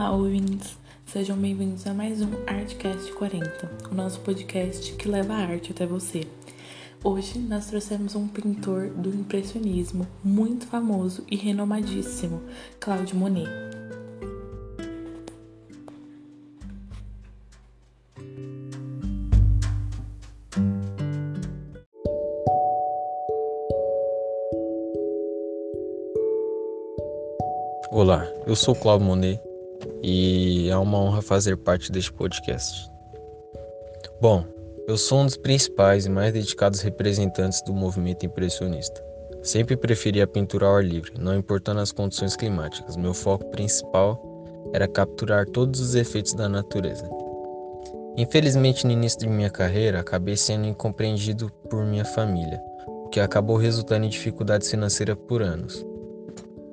Olá, ouvintes! Sejam bem-vindos a mais um Artcast 40, o nosso podcast que leva a arte até você. Hoje nós trouxemos um pintor do impressionismo muito famoso e renomadíssimo, Claude Monet. Olá, eu sou Claude Monet e é uma honra fazer parte deste podcast. Bom, eu sou um dos principais e mais dedicados representantes do movimento impressionista. Sempre preferi a pintura ao ar livre, não importando as condições climáticas. Meu foco principal era capturar todos os efeitos da natureza. Infelizmente, no início de minha carreira, acabei sendo incompreendido por minha família, o que acabou resultando em dificuldades financeiras por anos.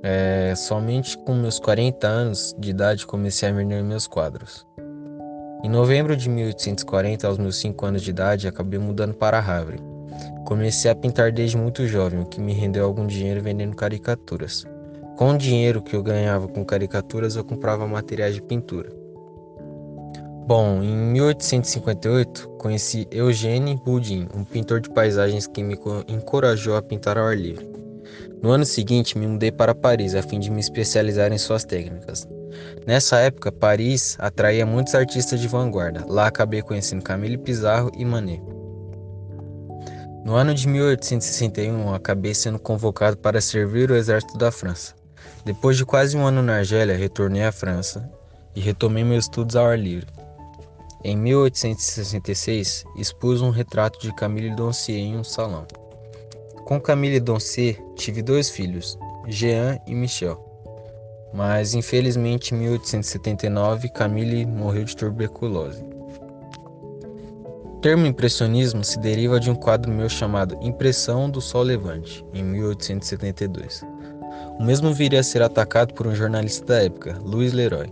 É, somente com meus 40 anos de idade comecei a vender meus quadros. Em novembro de 1840, aos meus 5 anos de idade, acabei mudando para Havre. Comecei a pintar desde muito jovem, o que me rendeu algum dinheiro vendendo caricaturas. Com o dinheiro que eu ganhava com caricaturas, eu comprava materiais de pintura. Bom, em 1858, conheci Eugène Boudin, um pintor de paisagens que me encorajou a pintar ao ar livre. No ano seguinte, me mudei para Paris a fim de me especializar em suas técnicas. Nessa época, Paris atraía muitos artistas de vanguarda. Lá acabei conhecendo Camille Pizarro e Manet. No ano de 1861, acabei sendo convocado para servir o exército da França. Depois de quase um ano na Argélia, retornei à França e retomei meus estudos ao ar livre. Em 1866, expus um retrato de Camille Doncier em um salão. Com Camille Doncet tive dois filhos, Jean e Michel. Mas infelizmente em 1879 Camille morreu de tuberculose. O termo impressionismo se deriva de um quadro meu chamado Impressão do Sol Levante, em 1872. O mesmo viria a ser atacado por um jornalista da época, Louis Leroy,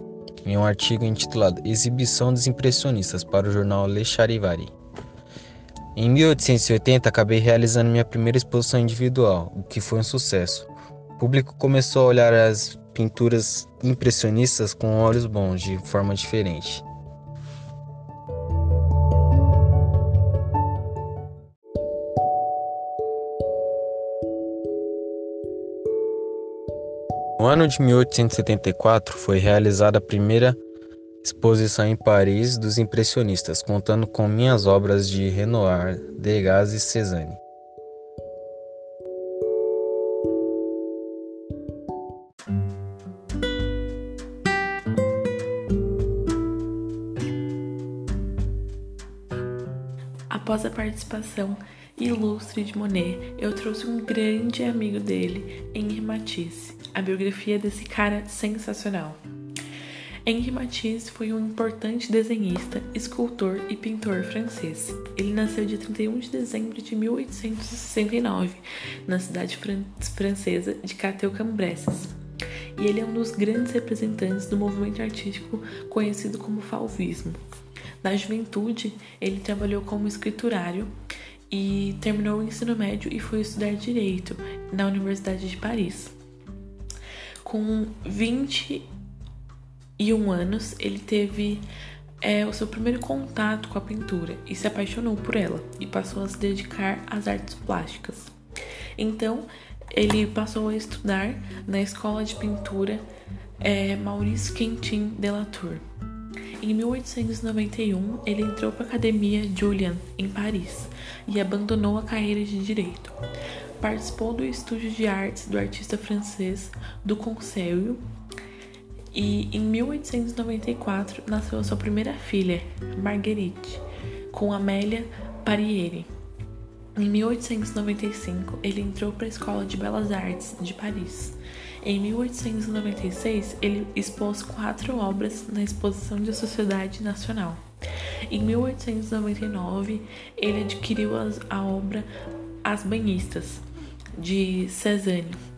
em um artigo intitulado Exibição dos Impressionistas para o jornal Le Charivari. Em 1880, acabei realizando minha primeira exposição individual, o que foi um sucesso. O público começou a olhar as pinturas impressionistas com olhos bons, de forma diferente. No ano de 1874 foi realizada a primeira exposição em Paris dos impressionistas, contando com minhas obras de Renoir, Degas e Cézanne. Após a participação ilustre de Monet, eu trouxe um grande amigo dele, Henri Matisse, a biografia desse cara sensacional. Henri Matisse foi um importante desenhista, escultor e pintor francês. Ele nasceu dia 31 de dezembro de 1869, na cidade fran francesa de Cateau-Cambresses. E ele é um dos grandes representantes do movimento artístico conhecido como fauvismo. Na juventude, ele trabalhou como escriturário e terminou o ensino médio e foi estudar direito na Universidade de Paris. Com 20 e um anos, ele teve é, o seu primeiro contato com a pintura e se apaixonou por ela e passou a se dedicar às artes plásticas. Então, ele passou a estudar na escola de pintura é, Maurice Quentin de la Tour. Em 1891, ele entrou para a Academia Julian, em Paris, e abandonou a carreira de direito. Participou do estúdio de artes do artista francês do Conselho e em 1894 nasceu sua primeira filha, Marguerite, com Amélia Parieri. Em 1895, ele entrou para a Escola de Belas Artes de Paris. Em 1896, ele expôs quatro obras na Exposição de Sociedade Nacional. Em 1899, ele adquiriu a obra As Banhistas, de Cézanne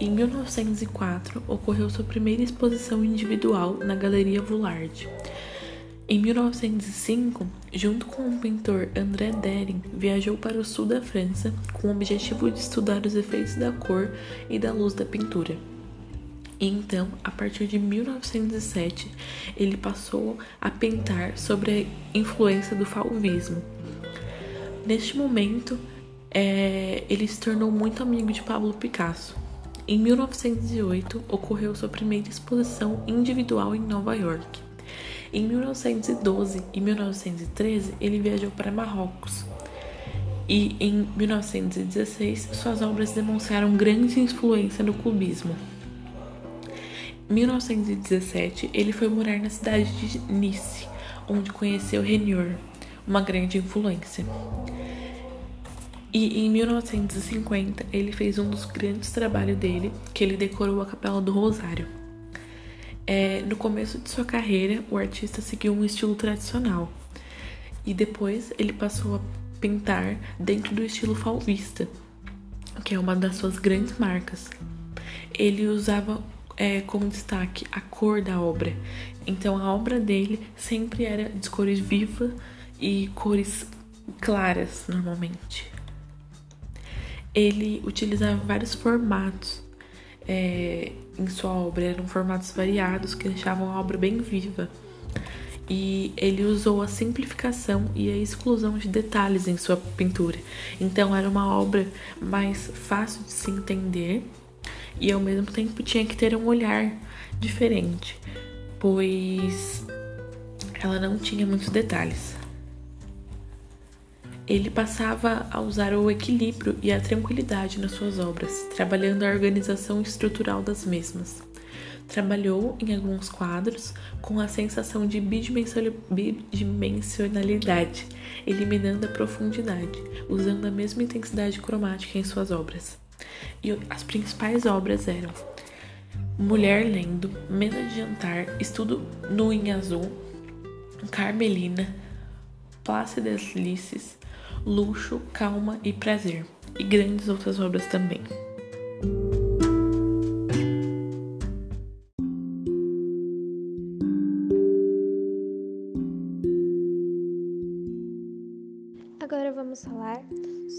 em 1904, ocorreu sua primeira exposição individual na Galeria Voulard. Em 1905, junto com o pintor André Dering, viajou para o sul da França com o objetivo de estudar os efeitos da cor e da luz da pintura. E então, a partir de 1907, ele passou a pintar sobre a influência do fauvismo. Neste momento, é, ele se tornou muito amigo de Pablo Picasso. Em 1908, ocorreu sua primeira exposição individual em Nova York. Em 1912 e 1913, ele viajou para Marrocos. E em 1916, suas obras demonstraram grande influência no cubismo. 1917, ele foi morar na cidade de Nice, onde conheceu Renoir, uma grande influência. E em 1950, ele fez um dos grandes trabalhos dele, que ele decorou a Capela do Rosário. É, no começo de sua carreira, o artista seguiu um estilo tradicional, e depois ele passou a pintar dentro do estilo fauvista, que é uma das suas grandes marcas. Ele usava é, como destaque a cor da obra. Então a obra dele sempre era de cores vivas e cores claras, normalmente. Ele utilizava vários formatos é, em sua obra, eram formatos variados que deixavam a obra bem viva. E ele usou a simplificação e a exclusão de detalhes em sua pintura. Então era uma obra mais fácil de se entender e ao mesmo tempo tinha que ter um olhar diferente, pois ela não tinha muitos detalhes. Ele passava a usar o equilíbrio e a tranquilidade nas suas obras, trabalhando a organização estrutural das mesmas. Trabalhou em alguns quadros com a sensação de bidimensionalidade, eliminando a profundidade, usando a mesma intensidade cromática em suas obras. E as principais obras eram Mulher Lendo, Mesa de Jantar, Estudo nu em Azul, Carmelina, Plácidas Lices, Luxo, Calma e Prazer, e grandes outras obras também. Agora vamos falar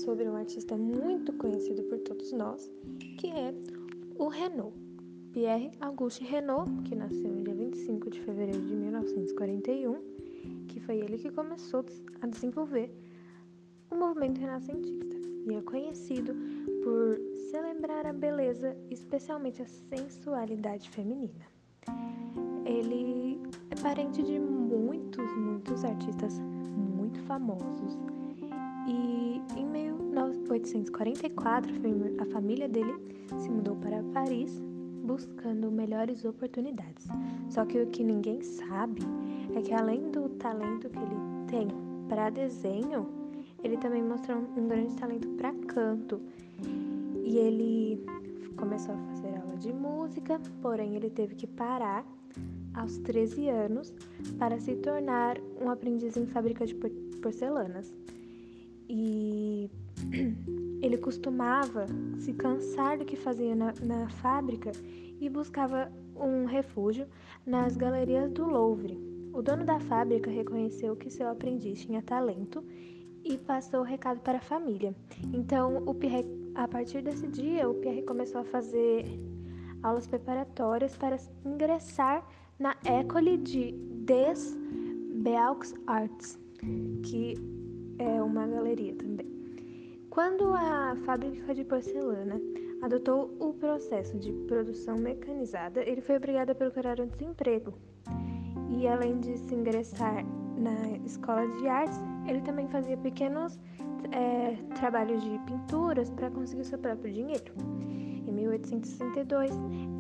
sobre um artista muito conhecido por todos nós, que é o Renault. Pierre Auguste Renault, que nasceu no dia 25 de fevereiro de 1941, que foi ele que começou a desenvolver o movimento renascentista e é conhecido por celebrar a beleza, especialmente a sensualidade feminina. Ele é parente de muitos, muitos artistas muito famosos e em 1844 a família dele se mudou para Paris buscando melhores oportunidades. Só que o que ninguém sabe é que além do talento que ele tem para desenho, ele também mostrou um grande talento para canto. E ele começou a fazer aula de música, porém ele teve que parar aos 13 anos para se tornar um aprendiz em fábrica de porcelanas e ele costumava se cansar do que fazia na, na fábrica e buscava um refúgio nas galerias do Louvre. O dono da fábrica reconheceu que seu aprendiz tinha talento e passou o recado para a família. Então, o Pierre, a partir desse dia, o Pierre começou a fazer aulas preparatórias para ingressar na École de des Beaux Arts, que é uma galeria também. Quando a fábrica de porcelana adotou o processo de produção mecanizada, ele foi obrigado a procurar um desemprego. E além de se ingressar na escola de artes, ele também fazia pequenos é, trabalhos de pinturas para conseguir seu próprio dinheiro. Em 1862,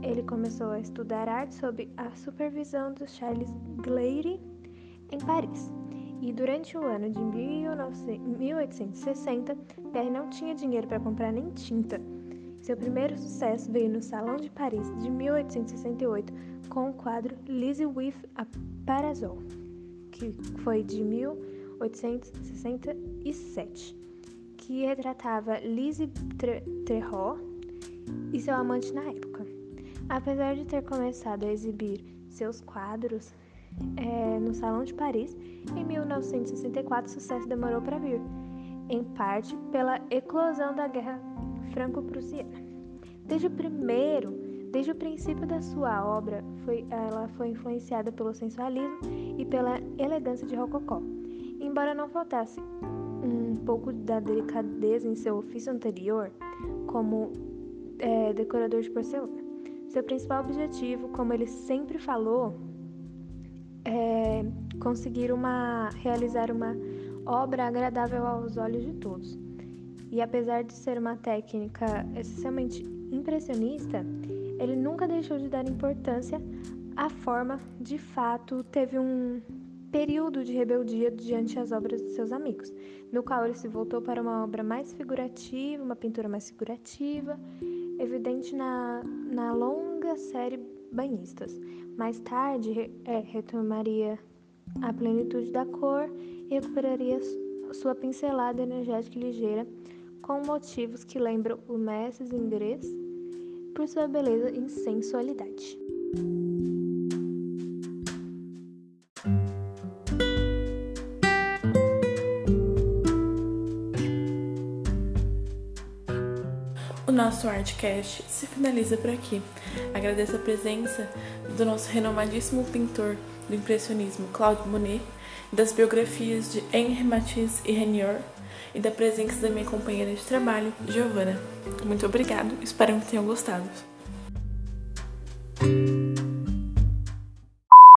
ele começou a estudar arte sob a supervisão de Charles Gleyre em Paris. E durante o ano de 1860, Pierre não tinha dinheiro para comprar nem tinta. Seu primeiro sucesso veio no Salão de Paris de 1868 com o quadro Lizzie with a Parasol, que foi de 1867, que retratava Lizzie Trehot e seu amante na época. Apesar de ter começado a exibir seus quadros é, no Salão de Paris, em 1964 o sucesso demorou para vir, em parte pela eclosão da Guerra Franco-Prussiana. Desde o primeiro Desde o princípio da sua obra, foi, ela foi influenciada pelo sensualismo e pela elegância de Rococó. Embora não faltasse um pouco da delicadeza em seu ofício anterior, como é, decorador de porcelana, seu principal objetivo, como ele sempre falou, é conseguir uma, realizar uma obra agradável aos olhos de todos. E apesar de ser uma técnica essencialmente impressionista, ele nunca deixou de dar importância à forma, de fato, teve um período de rebeldia diante das obras de seus amigos, no qual ele se voltou para uma obra mais figurativa, uma pintura mais figurativa, evidente na, na longa série Banhistas. Mais tarde, é, retomaria a plenitude da cor e recuperaria sua pincelada energética e ligeira com motivos que lembram o Mestres inglês por sua beleza e sensualidade. O nosso Artcast se finaliza por aqui. Agradeço a presença do nosso renomadíssimo pintor do impressionismo Claude Monet, das biografias de Henri Matisse e Renier e da presença da minha companheira de trabalho, Giovana. Muito obrigado, espero que tenham gostado.